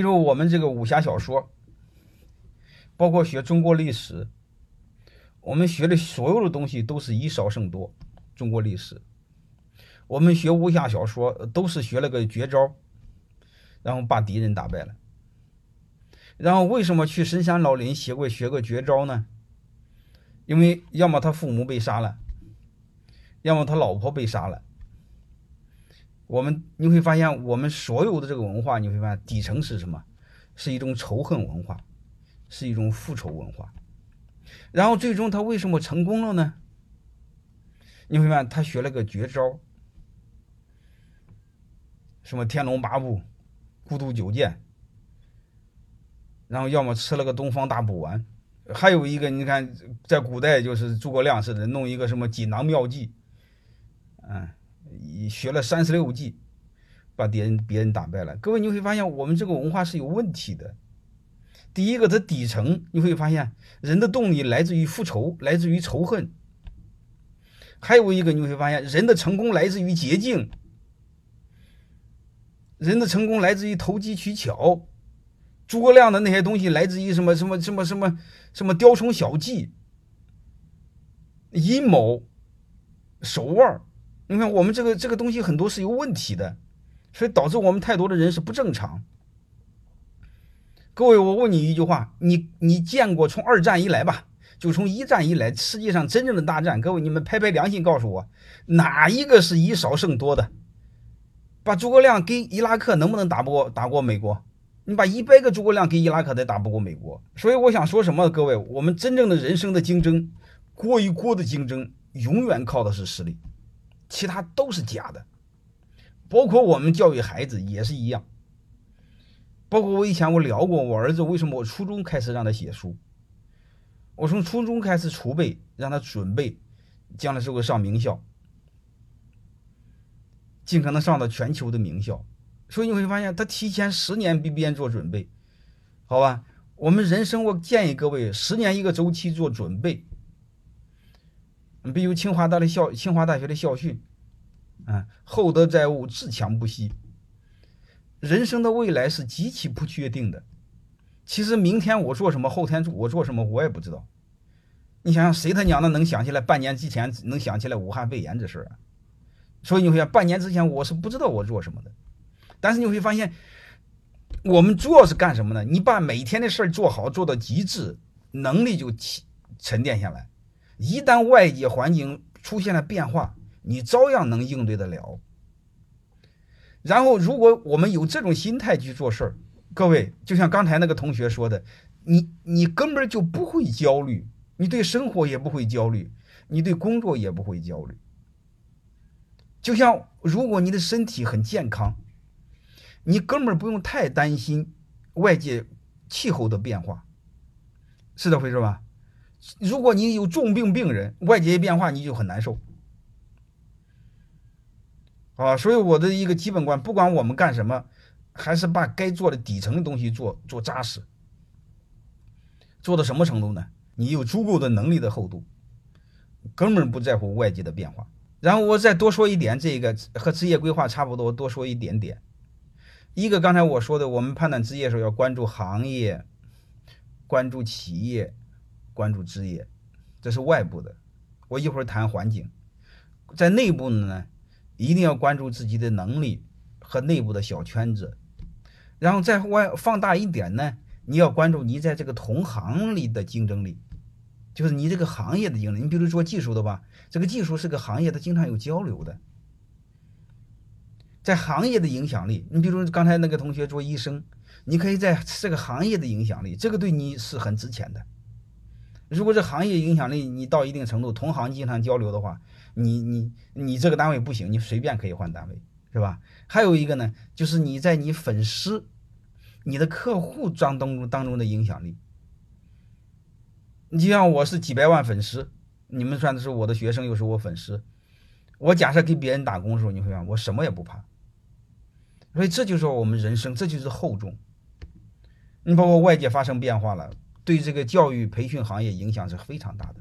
比如我们这个武侠小说，包括学中国历史，我们学的所有的东西都是以少胜多。中国历史，我们学武侠小说都是学了个绝招，然后把敌人打败了。然后为什么去深山老林学过学个绝招呢？因为要么他父母被杀了，要么他老婆被杀了。我们你会发现，我们所有的这个文化，你会发现底层是什么？是一种仇恨文化，是一种复仇文化。然后最终他为什么成功了呢？你会发现他学了个绝招，什么天龙八部、孤独九剑，然后要么吃了个东方大补丸，还有一个你看，在古代就是诸葛亮似的，弄一个什么锦囊妙计，嗯。学了三十六计，把别人别人打败了。各位，你会发现我们这个文化是有问题的。第一个，它底层你会发现人的动力来自于复仇，来自于仇恨。还有一个，你会发现人的成功来自于捷径，人的成功来自于投机取巧。诸葛亮的那些东西来自于什么什么什么什么什么雕虫小技、阴谋、手腕。你看，我们这个这个东西很多是有问题的，所以导致我们太多的人是不正常。各位，我问你一句话：你你见过从二战以来吧，就从一战以来，世界上真正的大战，各位你们拍拍良心告诉我，哪一个是以少胜多的？把诸葛亮给伊拉克能不能打不过打过美国？你把一百个诸葛亮给伊拉克，都打不过美国。所以我想说什么？各位，我们真正的人生的竞争，锅与锅的竞争，永远靠的是实力。其他都是假的，包括我们教育孩子也是一样。包括我以前我聊过，我儿子为什么我初中开始让他写书，我从初中开始储备，让他准备将来是会上名校，尽可能上到全球的名校。所以你会发现，他提前十年比别人做准备，好吧？我们人生，我建议各位十年一个周期做准备。你比如清华大的校，清华大学的校训，啊，厚德载物，自强不息。人生的未来是极其不确定的。其实明天我做什么，后天我做什么，我也不知道。你想想，谁他娘的能想起来半年之前能想起来武汉肺炎这事儿啊？所以你会想，半年之前我是不知道我做什么的。但是你会发现，我们主要是干什么呢？你把每天的事儿做好，做到极致，能力就沉淀下来。一旦外界环境出现了变化，你照样能应对得了。然后，如果我们有这种心态去做事儿，各位，就像刚才那个同学说的，你你根本就不会焦虑，你对生活也不会焦虑，你对工作也不会焦虑。就像如果你的身体很健康，你根本不用太担心外界气候的变化，是这回事吧？如果你有重病病人，外界变化你就很难受，啊，所以我的一个基本观，不管我们干什么，还是把该做的底层的东西做做扎实，做到什么程度呢？你有足够的能力的厚度，根本不在乎外界的变化。然后我再多说一点，这个和职业规划差不多，多说一点点。一个刚才我说的，我们判断职业的时候要关注行业，关注企业。关注职业，这是外部的。我一会儿谈环境，在内部呢，一定要关注自己的能力和内部的小圈子。然后再外放大一点呢，你要关注你在这个同行里的竞争力，就是你这个行业的竞争力。你比如做技术的吧，这个技术是个行业，它经常有交流的，在行业的影响力。你比如刚才那个同学做医生，你可以在这个行业的影响力，这个对你是很值钱的。如果这行业影响力你到一定程度，同行经常交流的话，你你你这个单位不行，你随便可以换单位，是吧？还有一个呢，就是你在你粉丝、你的客户当中当中的影响力。你就像我是几百万粉丝，你们算的是我的学生，又是我粉丝。我假设给别人打工的时候，你会发现我什么也不怕。所以这就是我们人生，这就是厚重。你包括外界发生变化了。对这个教育培训行业影响是非常大的，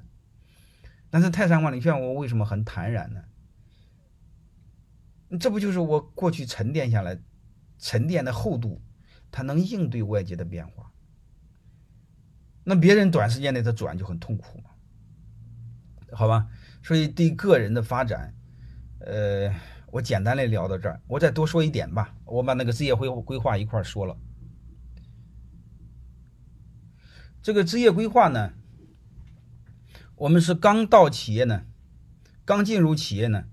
但是泰山管理学院我为什么很坦然呢？这不就是我过去沉淀下来、沉淀的厚度，它能应对外界的变化。那别人短时间内他转就很痛苦嘛，好吧？所以对个人的发展，呃，我简单的聊到这儿，我再多说一点吧。我把那个职业规规划一块说了。这个职业规划呢，我们是刚到企业呢，刚进入企业呢，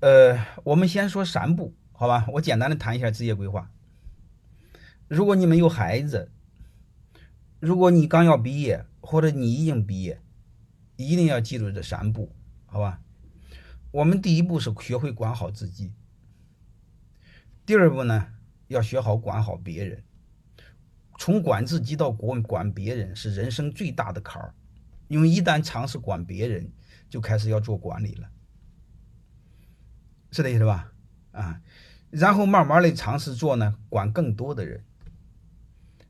呃，我们先说三步，好吧？我简单的谈一下职业规划。如果你们有孩子，如果你刚要毕业，或者你已经毕业，一定要记住这三步，好吧？我们第一步是学会管好自己，第二步呢，要学好管好别人。从管自己到管管别人是人生最大的坎儿，因为一旦尝试管别人，就开始要做管理了，是这意思吧？啊，然后慢慢的尝试做呢，管更多的人。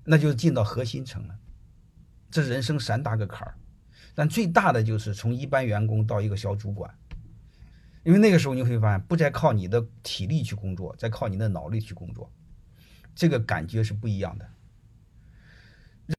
那就进到核心层了，这人生三大个坎儿，但最大的就是从一般员工到一个小主管，因为那个时候你会发现，不再靠你的体力去工作，再靠你的脑力去工作，这个感觉是不一样的。